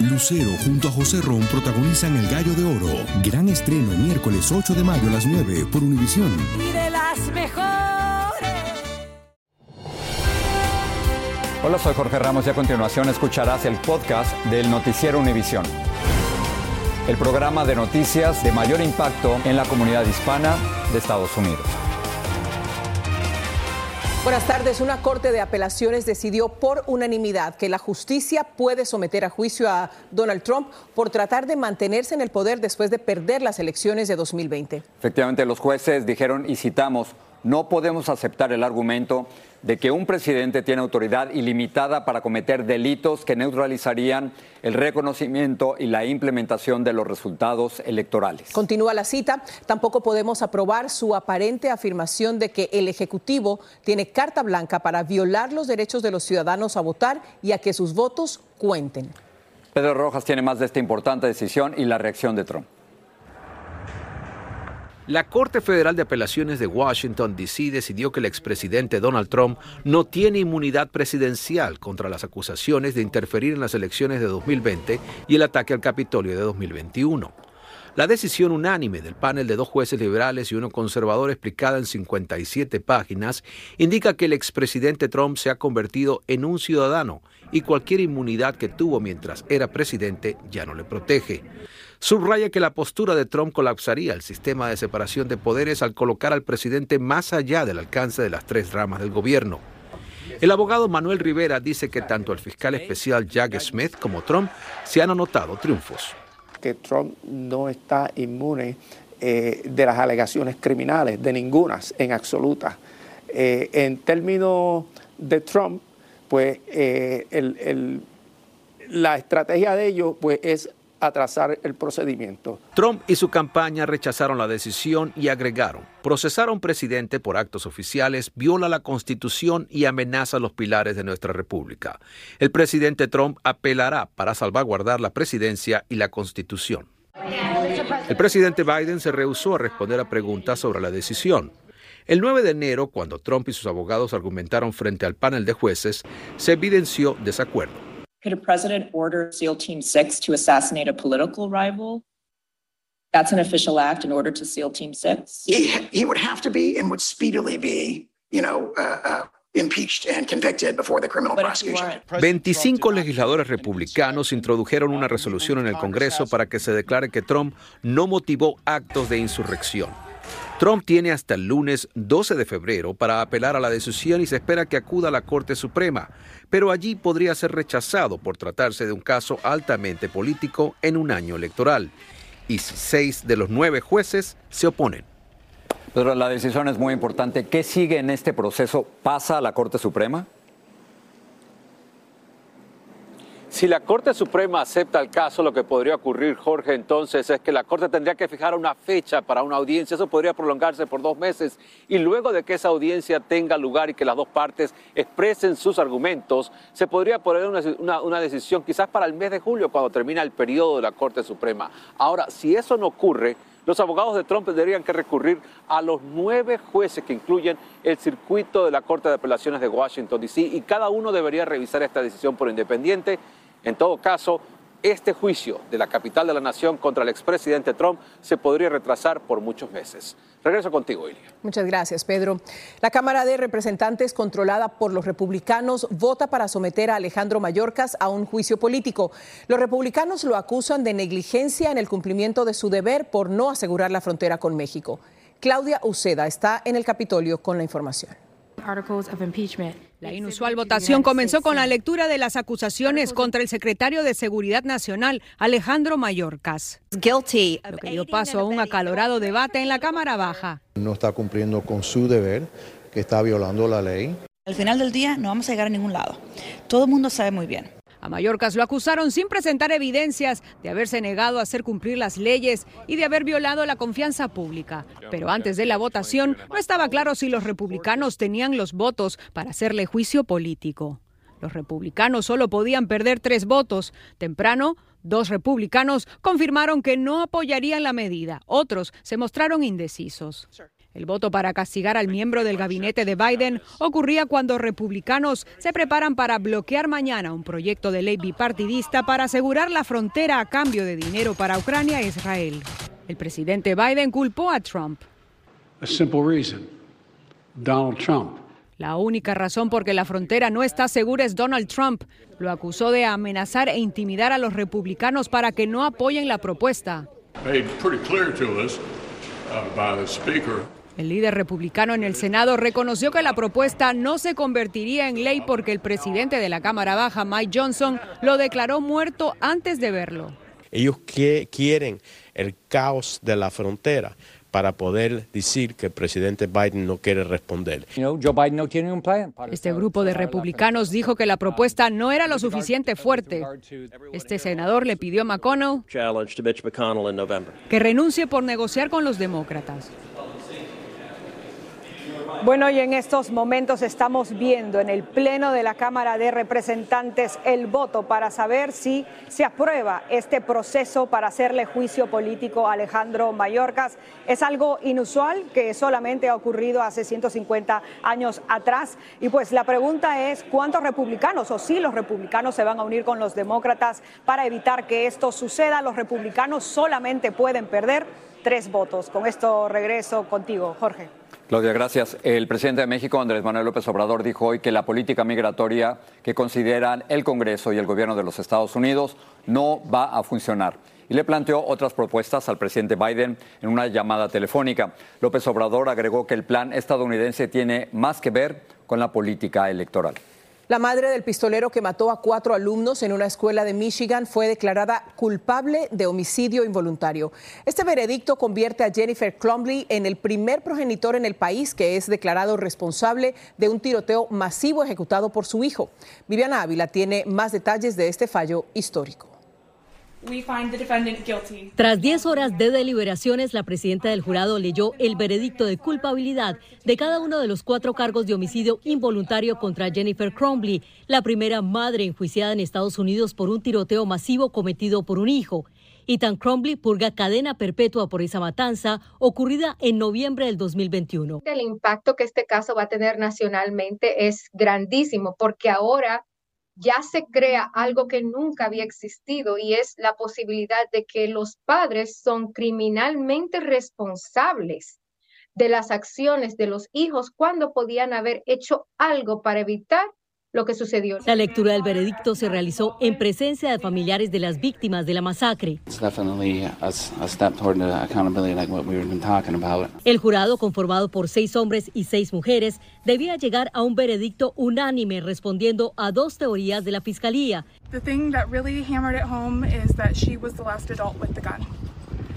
Lucero junto a José Ron protagonizan El Gallo de Oro. Gran estreno miércoles 8 de mayo a las 9 por Univisión. Y de las mejores. Hola, soy Jorge Ramos y a continuación escucharás el podcast del Noticiero Univisión. El programa de noticias de mayor impacto en la comunidad hispana de Estados Unidos. Buenas tardes. Una corte de apelaciones decidió por unanimidad que la justicia puede someter a juicio a Donald Trump por tratar de mantenerse en el poder después de perder las elecciones de 2020. Efectivamente, los jueces dijeron, y citamos, no podemos aceptar el argumento de que un presidente tiene autoridad ilimitada para cometer delitos que neutralizarían el reconocimiento y la implementación de los resultados electorales. Continúa la cita. Tampoco podemos aprobar su aparente afirmación de que el Ejecutivo tiene carta blanca para violar los derechos de los ciudadanos a votar y a que sus votos cuenten. Pedro Rojas tiene más de esta importante decisión y la reacción de Trump. La Corte Federal de Apelaciones de Washington, D.C. decidió que el expresidente Donald Trump no tiene inmunidad presidencial contra las acusaciones de interferir en las elecciones de 2020 y el ataque al Capitolio de 2021. La decisión unánime del panel de dos jueces liberales y uno conservador explicada en 57 páginas indica que el expresidente Trump se ha convertido en un ciudadano y cualquier inmunidad que tuvo mientras era presidente ya no le protege. Subraya que la postura de Trump colapsaría el sistema de separación de poderes al colocar al presidente más allá del alcance de las tres ramas del gobierno. El abogado Manuel Rivera dice que tanto el fiscal especial Jack Smith como Trump se han anotado triunfos. Que Trump no está inmune eh, de las alegaciones criminales, de ninguna en absoluta. Eh, en términos de Trump, pues eh, la estrategia de ellos pues, es atrasar el procedimiento. Trump y su campaña rechazaron la decisión y agregaron, procesar a un presidente por actos oficiales viola la constitución y amenaza los pilares de nuestra república. El presidente Trump apelará para salvaguardar la presidencia y la constitución. El presidente Biden se rehusó a responder a preguntas sobre la decisión. El 9 de enero, cuando Trump y sus abogados argumentaron frente al panel de jueces, se evidenció desacuerdo. Could a president order SEAL Team 6 to assassinate a political rival? That's an official act in order to SEAL Team 6? He, he would have to be and would speedily be, you know, uh, uh, impeached and convicted before the criminal prosecution. 25 legisladores republicanos introdujeron una resolución en el Congreso para que se declare que Trump no motivó actos de insurrección. Trump tiene hasta el lunes 12 de febrero para apelar a la decisión y se espera que acuda a la Corte Suprema, pero allí podría ser rechazado por tratarse de un caso altamente político en un año electoral. Y seis de los nueve jueces se oponen. Pero la decisión es muy importante. ¿Qué sigue en este proceso? ¿Pasa a la Corte Suprema? Si la Corte Suprema acepta el caso, lo que podría ocurrir, Jorge, entonces es que la Corte tendría que fijar una fecha para una audiencia. Eso podría prolongarse por dos meses. Y luego de que esa audiencia tenga lugar y que las dos partes expresen sus argumentos, se podría poner una, una decisión quizás para el mes de julio, cuando termina el periodo de la Corte Suprema. Ahora, si eso no ocurre, los abogados de Trump tendrían que recurrir a los nueve jueces que incluyen el circuito de la Corte de Apelaciones de Washington, D.C., y cada uno debería revisar esta decisión por independiente en todo caso, este juicio de la capital de la nación contra el expresidente Trump se podría retrasar por muchos meses. Regreso contigo, Ilia. Muchas gracias, Pedro. La Cámara de Representantes, controlada por los republicanos, vota para someter a Alejandro Mayorkas a un juicio político. Los republicanos lo acusan de negligencia en el cumplimiento de su deber por no asegurar la frontera con México. Claudia Uceda está en el Capitolio con la información. La inusual votación comenzó con la lectura de las acusaciones contra el secretario de Seguridad Nacional, Alejandro Mayorkas, lo que dio paso a un acalorado debate en la Cámara Baja. No está cumpliendo con su deber, que está violando la ley. Al final del día no vamos a llegar a ningún lado. Todo el mundo sabe muy bien. A Mallorcas lo acusaron sin presentar evidencias de haberse negado a hacer cumplir las leyes y de haber violado la confianza pública. Pero antes de la votación no estaba claro si los republicanos tenían los votos para hacerle juicio político. Los republicanos solo podían perder tres votos. Temprano, dos republicanos confirmaron que no apoyarían la medida. Otros se mostraron indecisos. El voto para castigar al miembro del gabinete de Biden ocurría cuando republicanos se preparan para bloquear mañana un proyecto de ley bipartidista para asegurar la frontera a cambio de dinero para Ucrania e Israel. El presidente Biden culpó a Trump. Donald Trump. La única razón por que la frontera no está segura es Donald Trump. Lo acusó de amenazar e intimidar a los republicanos para que no apoyen la propuesta. El líder republicano en el Senado reconoció que la propuesta no se convertiría en ley porque el presidente de la Cámara Baja, Mike Johnson, lo declaró muerto antes de verlo. Ellos quieren el caos de la frontera para poder decir que el presidente Biden no quiere responder. Este grupo de republicanos dijo que la propuesta no era lo suficiente fuerte. Este senador le pidió a McConnell que renuncie por negociar con los demócratas. Bueno, y en estos momentos estamos viendo en el Pleno de la Cámara de Representantes el voto para saber si se aprueba este proceso para hacerle juicio político a Alejandro Mayorkas. Es algo inusual que solamente ha ocurrido hace 150 años atrás. Y pues la pregunta es, ¿cuántos republicanos o si los republicanos se van a unir con los demócratas para evitar que esto suceda? Los republicanos solamente pueden perder tres votos. Con esto regreso contigo, Jorge. Claudia, gracias. El presidente de México, Andrés Manuel López Obrador, dijo hoy que la política migratoria que consideran el Congreso y el gobierno de los Estados Unidos no va a funcionar. Y le planteó otras propuestas al presidente Biden en una llamada telefónica. López Obrador agregó que el plan estadounidense tiene más que ver con la política electoral. La madre del pistolero que mató a cuatro alumnos en una escuela de Michigan fue declarada culpable de homicidio involuntario. Este veredicto convierte a Jennifer Crumbley en el primer progenitor en el país que es declarado responsable de un tiroteo masivo ejecutado por su hijo. Viviana Ávila tiene más detalles de este fallo histórico. Tras 10 horas de deliberaciones, la presidenta del jurado leyó el veredicto de culpabilidad de cada uno de los cuatro cargos de homicidio involuntario contra Jennifer Cromley, la primera madre enjuiciada en Estados Unidos por un tiroteo masivo cometido por un hijo. Ethan Cromley purga cadena perpetua por esa matanza ocurrida en noviembre del 2021. El impacto que este caso va a tener nacionalmente es grandísimo porque ahora ya se crea algo que nunca había existido y es la posibilidad de que los padres son criminalmente responsables de las acciones de los hijos cuando podían haber hecho algo para evitar lo que sucedió. La lectura del veredicto se realizó en presencia de familiares de las víctimas de la masacre. El jurado, conformado por seis hombres y seis mujeres, debía llegar a un veredicto unánime respondiendo a dos teorías de la fiscalía.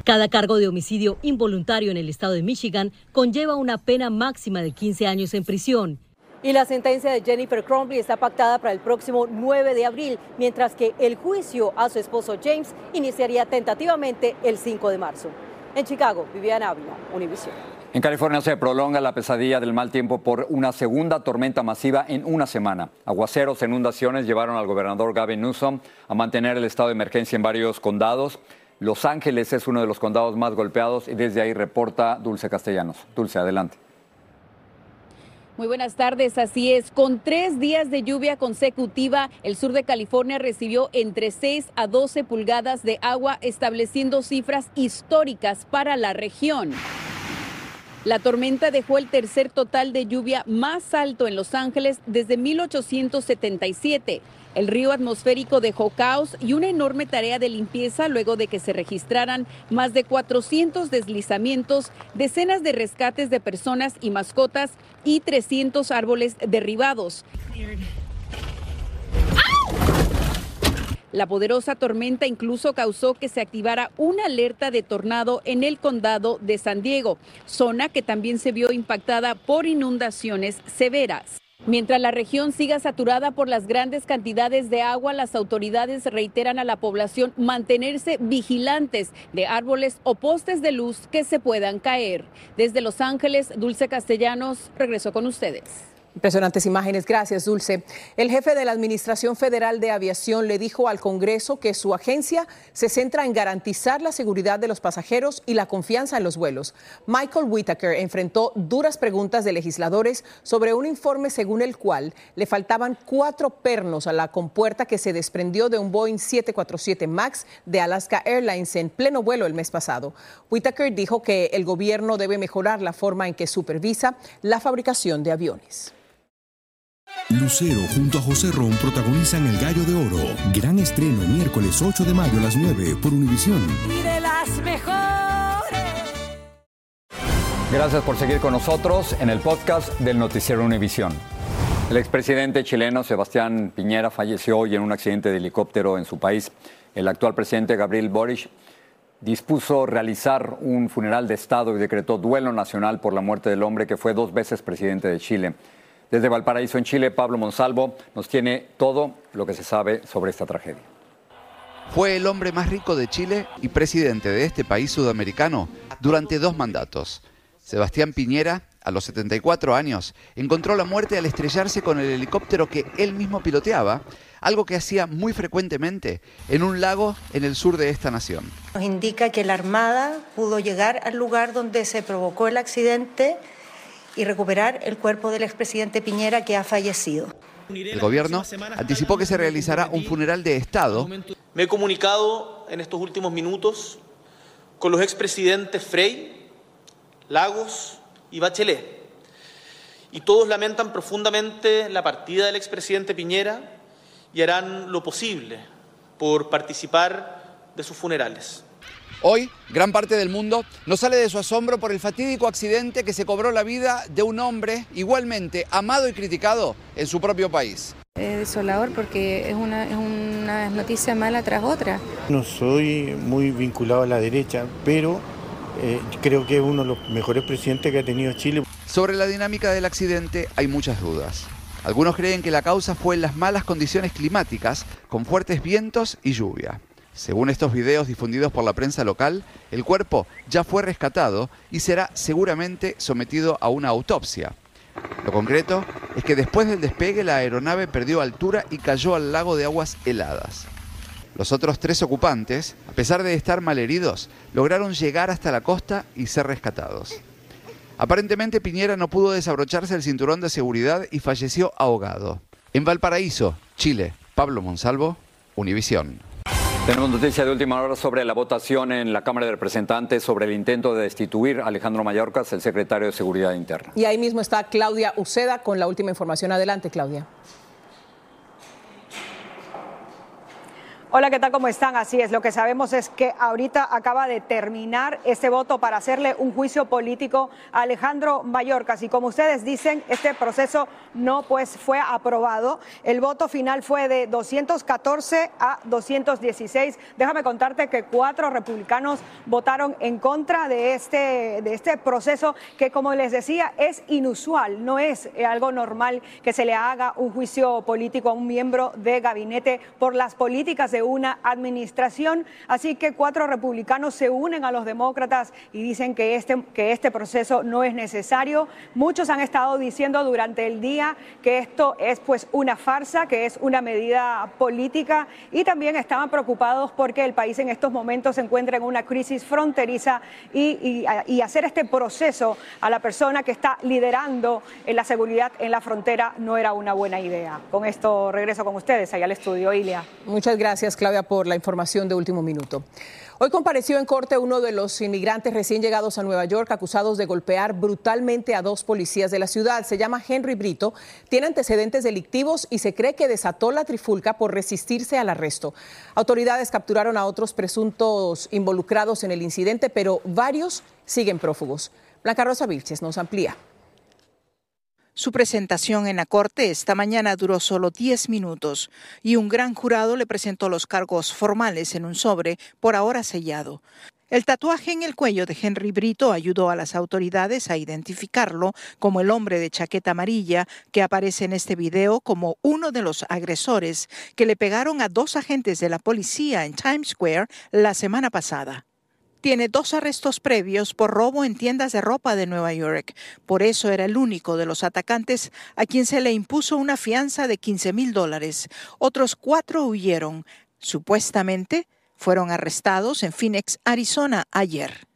Cada cargo de homicidio involuntario en el estado de Michigan conlleva una pena máxima de 15 años en prisión. Y la sentencia de Jennifer Cromley está pactada para el próximo 9 de abril, mientras que el juicio a su esposo James iniciaría tentativamente el 5 de marzo. En Chicago, Viviana Ávila, Univision. En California se prolonga la pesadilla del mal tiempo por una segunda tormenta masiva en una semana. Aguaceros e inundaciones llevaron al gobernador Gavin Newsom a mantener el estado de emergencia en varios condados. Los Ángeles es uno de los condados más golpeados y desde ahí reporta Dulce Castellanos. Dulce, adelante. Muy buenas tardes, así es. Con tres días de lluvia consecutiva, el sur de California recibió entre 6 a 12 pulgadas de agua, estableciendo cifras históricas para la región. La tormenta dejó el tercer total de lluvia más alto en Los Ángeles desde 1877. El río atmosférico dejó caos y una enorme tarea de limpieza luego de que se registraran más de 400 deslizamientos, decenas de rescates de personas y mascotas y 300 árboles derribados. La poderosa tormenta incluso causó que se activara una alerta de tornado en el condado de San Diego, zona que también se vio impactada por inundaciones severas. Mientras la región siga saturada por las grandes cantidades de agua, las autoridades reiteran a la población mantenerse vigilantes de árboles o postes de luz que se puedan caer. Desde Los Ángeles, Dulce Castellanos, regreso con ustedes. Impresionantes imágenes. Gracias, Dulce. El jefe de la Administración Federal de Aviación le dijo al Congreso que su agencia se centra en garantizar la seguridad de los pasajeros y la confianza en los vuelos. Michael Whitaker enfrentó duras preguntas de legisladores sobre un informe según el cual le faltaban cuatro pernos a la compuerta que se desprendió de un Boeing 747 MAX de Alaska Airlines en pleno vuelo el mes pasado. Whitaker dijo que el gobierno debe mejorar la forma en que supervisa la fabricación de aviones. Lucero junto a José Ron protagonizan El Gallo de Oro. Gran estreno miércoles 8 de mayo a las 9 por Univisión. Y de las mejores. Gracias por seguir con nosotros en el podcast del Noticiero Univisión. El expresidente chileno Sebastián Piñera falleció hoy en un accidente de helicóptero en su país. El actual presidente Gabriel Boric dispuso realizar un funeral de Estado y decretó duelo nacional por la muerte del hombre que fue dos veces presidente de Chile. Desde Valparaíso, en Chile, Pablo Monsalvo nos tiene todo lo que se sabe sobre esta tragedia. Fue el hombre más rico de Chile y presidente de este país sudamericano durante dos mandatos. Sebastián Piñera, a los 74 años, encontró la muerte al estrellarse con el helicóptero que él mismo piloteaba, algo que hacía muy frecuentemente en un lago en el sur de esta nación. Nos indica que la Armada pudo llegar al lugar donde se provocó el accidente y recuperar el cuerpo del expresidente Piñera que ha fallecido. El gobierno anticipó que se realizará un funeral de Estado. Me he comunicado en estos últimos minutos con los expresidentes Frey, Lagos y Bachelet. Y todos lamentan profundamente la partida del expresidente Piñera y harán lo posible por participar de sus funerales. Hoy, gran parte del mundo no sale de su asombro por el fatídico accidente que se cobró la vida de un hombre igualmente amado y criticado en su propio país. Es desolador porque es una, es una noticia mala tras otra. No soy muy vinculado a la derecha, pero eh, creo que es uno de los mejores presidentes que ha tenido Chile. Sobre la dinámica del accidente hay muchas dudas. Algunos creen que la causa fue en las malas condiciones climáticas, con fuertes vientos y lluvia. Según estos videos difundidos por la prensa local, el cuerpo ya fue rescatado y será seguramente sometido a una autopsia. Lo concreto es que después del despegue la aeronave perdió altura y cayó al lago de aguas heladas. Los otros tres ocupantes, a pesar de estar malheridos, lograron llegar hasta la costa y ser rescatados. Aparentemente Piñera no pudo desabrocharse el cinturón de seguridad y falleció ahogado. En Valparaíso, Chile, Pablo Monsalvo, Univisión. Tenemos noticia de última hora sobre la votación en la Cámara de Representantes sobre el intento de destituir a Alejandro Mayorkas, el secretario de Seguridad Interna. Y ahí mismo está Claudia Uceda con la última información. Adelante, Claudia. Hola, ¿qué tal? ¿Cómo están? Así es, lo que sabemos es que ahorita acaba de terminar este voto para hacerle un juicio político a Alejandro Mayorkas y como ustedes dicen, este proceso no pues fue aprobado. El voto final fue de 214 a 216. Déjame contarte que cuatro republicanos votaron en contra de este, de este proceso que como les decía es inusual, no es algo normal que se le haga un juicio político a un miembro de gabinete por las políticas de una administración. Así que cuatro republicanos se unen a los demócratas y dicen que este, que este proceso no es necesario. Muchos han estado diciendo durante el día que esto es pues una farsa, que es una medida política y también estaban preocupados porque el país en estos momentos se encuentra en una crisis fronteriza y, hacer este proceso a la persona que está liderando en la seguridad en la frontera no era una buena idea. Con esto regreso con ustedes allá al estudio, Ilia. Muchas gracias, Claudia, por la información de último minuto. Hoy compareció en corte uno de los inmigrantes recién llegados a Nueva York acusados de golpear brutalmente a dos policías de la ciudad. Se llama Henry Brito, tiene antecedentes delictivos y se cree que desató la trifulca por resistirse al arresto. Autoridades capturaron a otros presuntos involucrados en el incidente, pero varios siguen prófugos. Blanca Rosa Vilches nos amplía. Su presentación en la corte esta mañana duró solo 10 minutos y un gran jurado le presentó los cargos formales en un sobre por ahora sellado. El tatuaje en el cuello de Henry Brito ayudó a las autoridades a identificarlo como el hombre de chaqueta amarilla que aparece en este video como uno de los agresores que le pegaron a dos agentes de la policía en Times Square la semana pasada. Tiene dos arrestos previos por robo en tiendas de ropa de Nueva York. Por eso era el único de los atacantes a quien se le impuso una fianza de 15 mil dólares. Otros cuatro huyeron. Supuestamente fueron arrestados en Phoenix, Arizona, ayer.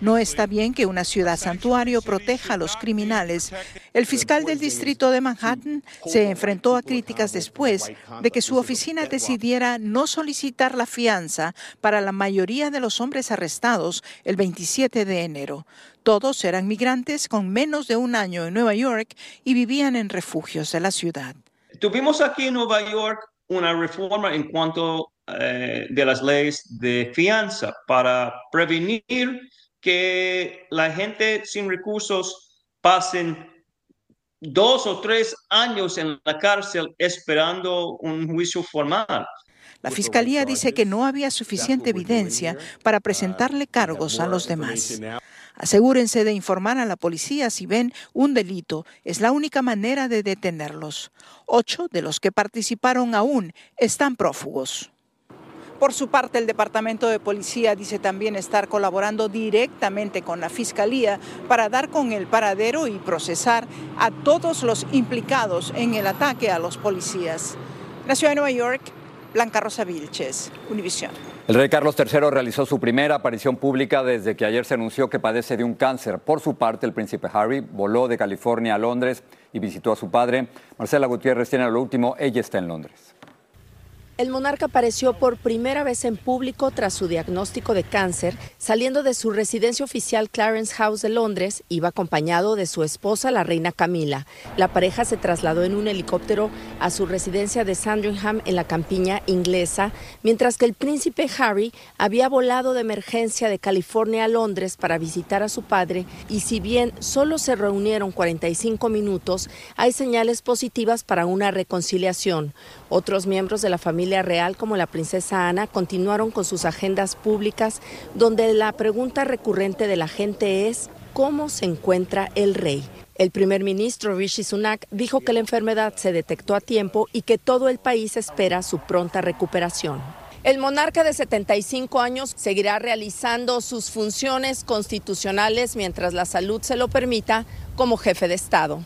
No está bien que una ciudad santuario proteja a los criminales. El fiscal del distrito de Manhattan se enfrentó a críticas después de que su oficina decidiera no solicitar la fianza para la mayoría de los hombres arrestados el 27 de enero. Todos eran migrantes con menos de un año en Nueva York y vivían en refugios de la ciudad. Tuvimos aquí en Nueva York una reforma en cuanto eh, de las leyes de fianza para prevenir que la gente sin recursos pasen dos o tres años en la cárcel esperando un juicio formal. La fiscalía dice que no había suficiente evidencia para presentarle cargos a los demás. Asegúrense de informar a la policía si ven un delito. Es la única manera de detenerlos. Ocho de los que participaron aún están prófugos. Por su parte, el Departamento de Policía dice también estar colaborando directamente con la Fiscalía para dar con el paradero y procesar a todos los implicados en el ataque a los policías. En la ciudad de Nueva York, Blanca Rosa Vilches, Univisión. El rey Carlos III realizó su primera aparición pública desde que ayer se anunció que padece de un cáncer. Por su parte, el príncipe Harry voló de California a Londres y visitó a su padre. Marcela Gutiérrez tiene lo último, ella está en Londres. El monarca apareció por primera vez en público tras su diagnóstico de cáncer, saliendo de su residencia oficial Clarence House de Londres, iba acompañado de su esposa, la reina Camila. La pareja se trasladó en un helicóptero a su residencia de Sandringham en la campiña inglesa, mientras que el príncipe Harry había volado de emergencia de California a Londres para visitar a su padre y si bien solo se reunieron 45 minutos, hay señales positivas para una reconciliación. Otros miembros de la familia real, como la princesa Ana, continuaron con sus agendas públicas, donde la pregunta recurrente de la gente es ¿cómo se encuentra el rey? El primer ministro Rishi Sunak dijo que la enfermedad se detectó a tiempo y que todo el país espera su pronta recuperación. El monarca de 75 años seguirá realizando sus funciones constitucionales mientras la salud se lo permita como jefe de Estado.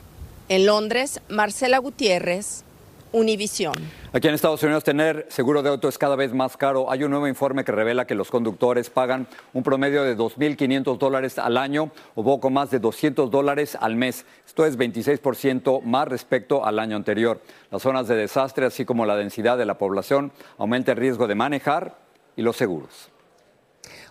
En Londres, Marcela Gutiérrez, Univisión. Aquí en Estados Unidos tener seguro de auto es cada vez más caro. Hay un nuevo informe que revela que los conductores pagan un promedio de 2.500 dólares al año o poco más de 200 dólares al mes. Esto es 26% más respecto al año anterior. Las zonas de desastre, así como la densidad de la población, aumenta el riesgo de manejar y los seguros.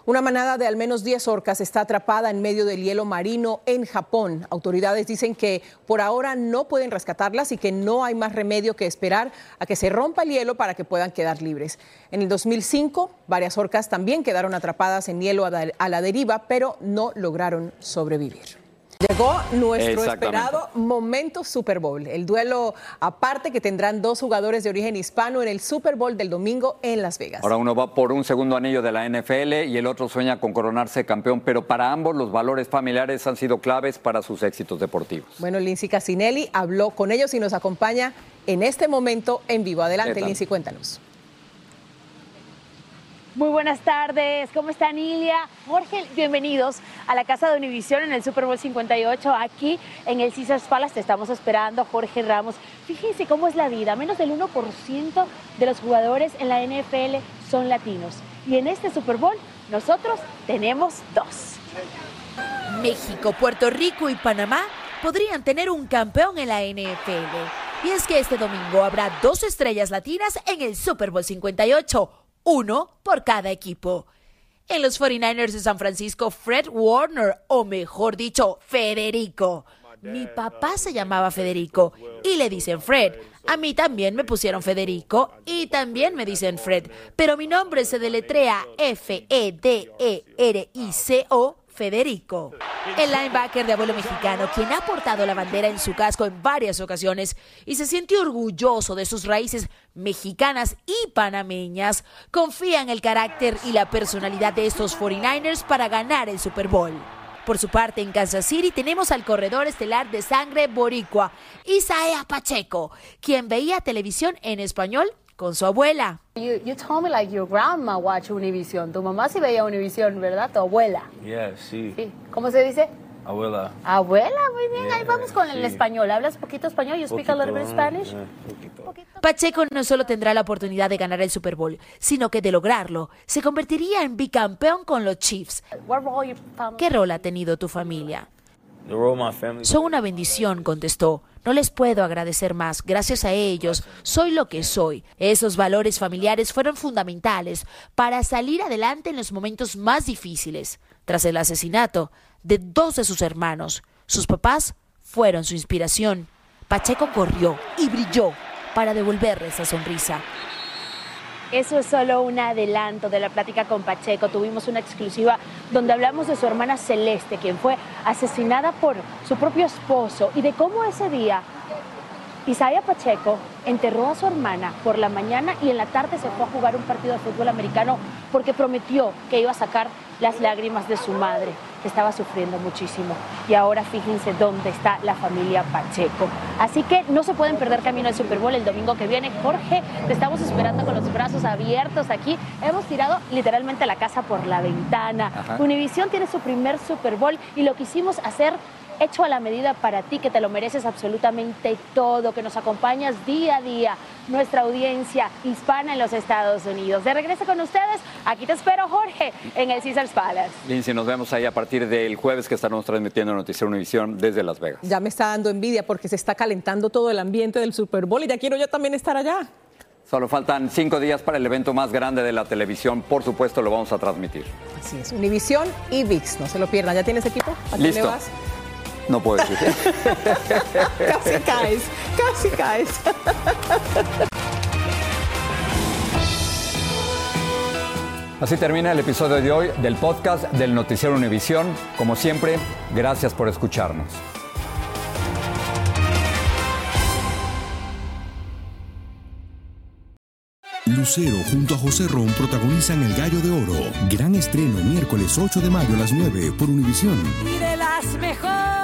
Una manada de al menos 10 orcas está atrapada en medio del hielo marino en Japón. Autoridades dicen que por ahora no pueden rescatarlas y que no hay más remedio que esperar a que se rompa el hielo para que puedan quedar libres. En el 2005, varias orcas también quedaron atrapadas en hielo a la deriva, pero no lograron sobrevivir. Llegó nuestro esperado momento Super Bowl, el duelo aparte que tendrán dos jugadores de origen hispano en el Super Bowl del domingo en Las Vegas. Ahora uno va por un segundo anillo de la NFL y el otro sueña con coronarse campeón, pero para ambos los valores familiares han sido claves para sus éxitos deportivos. Bueno, Lindsay Casinelli habló con ellos y nos acompaña en este momento en vivo. Adelante, Lindsay, cuéntanos. Muy buenas tardes, ¿cómo están Ilia? Jorge, bienvenidos a la casa de Univisión en el Super Bowl 58, aquí en el Caesars Palace. Te estamos esperando, Jorge Ramos. Fíjense cómo es la vida, menos del 1% de los jugadores en la NFL son latinos. Y en este Super Bowl nosotros tenemos dos. México, Puerto Rico y Panamá podrían tener un campeón en la NFL. Y es que este domingo habrá dos estrellas latinas en el Super Bowl 58 uno por cada equipo. En los 49ers de San Francisco, Fred Warner, o mejor dicho, Federico. Mi papá se llamaba Federico y le dicen Fred. A mí también me pusieron Federico y también me dicen Fred, pero mi nombre se deletrea F-E-D-E-R-I-C-O Federico. El linebacker de abuelo mexicano, quien ha portado la bandera en su casco en varias ocasiones y se siente orgulloso de sus raíces mexicanas y panameñas, confía en el carácter y la personalidad de estos 49ers para ganar el Super Bowl. Por su parte, en Kansas City tenemos al corredor estelar de sangre boricua, Isaiah Pacheco, quien veía televisión en español con su abuela. You, you told me like your grandma watch Univision. Tu mamá sí veía Univision, ¿verdad? Tu abuela. Yeah, sí. Sí. ¿Cómo se dice? Abuela. Abuela, muy bien. Ahí Yeah, vamos con el sí. español. ¿Hablas poquito español? You speak a little bit Poquito, Spanish? eh, poquito. Pacheco no solo tendrá la oportunidad de ganar el Super Bowl, sino que de lograrlo, se convertiría en bicampeón con los Chiefs. ¿Qué rol ha tenido tu familia? Son una bendición, contestó. No les puedo agradecer más. Gracias a ellos, soy lo que soy. Esos valores familiares fueron fundamentales para salir adelante en los momentos más difíciles. Tras el asesinato de dos de sus hermanos, sus papás fueron su inspiración. Pacheco corrió y brilló para devolverle esa sonrisa. Eso es solo un adelanto de la plática con Pacheco. Tuvimos una exclusiva donde hablamos de su hermana Celeste, quien fue asesinada por su propio esposo, y de cómo ese día Isaiah Pacheco enterró a su hermana por la mañana y en la tarde se fue a jugar un partido de fútbol americano porque prometió que iba a sacar las lágrimas de su madre, que estaba sufriendo muchísimo. Y ahora fíjense dónde está la familia Pacheco. Así que no se pueden perder camino al Super Bowl el domingo que viene. Jorge, te estamos esperando con los brazos abiertos aquí. Hemos tirado literalmente la casa por la ventana. Ajá. Univisión tiene su primer Super Bowl y lo quisimos hacer hecho a la medida para ti, que te lo mereces absolutamente todo, que nos acompañas día a día, nuestra audiencia hispana en los Estados Unidos. De regreso con ustedes, aquí te espero, Jorge, en el Caesars Palace. Lindsay, nos vemos ahí a partir del jueves que estaremos transmitiendo Noticiero Univisión desde Las Vegas. Ya me está dando envidia porque se está calentando todo el ambiente del Super Bowl y ya quiero yo también estar allá. Solo faltan cinco días para el evento más grande de la televisión. Por supuesto, lo vamos a transmitir. Así es, Univisión y VIX, no se lo pierdan. ¿Ya tienes equipo? ¿A quién le Listo. vas? No puedo decir. Casi caes, casi caes. Así termina el episodio de hoy del podcast del Noticiero Univisión. Como siempre, gracias por escucharnos. Lucero junto a José Ron protagonizan El Gallo de Oro. Gran estreno miércoles 8 de mayo a las 9 por Univisión. Y de las mejores.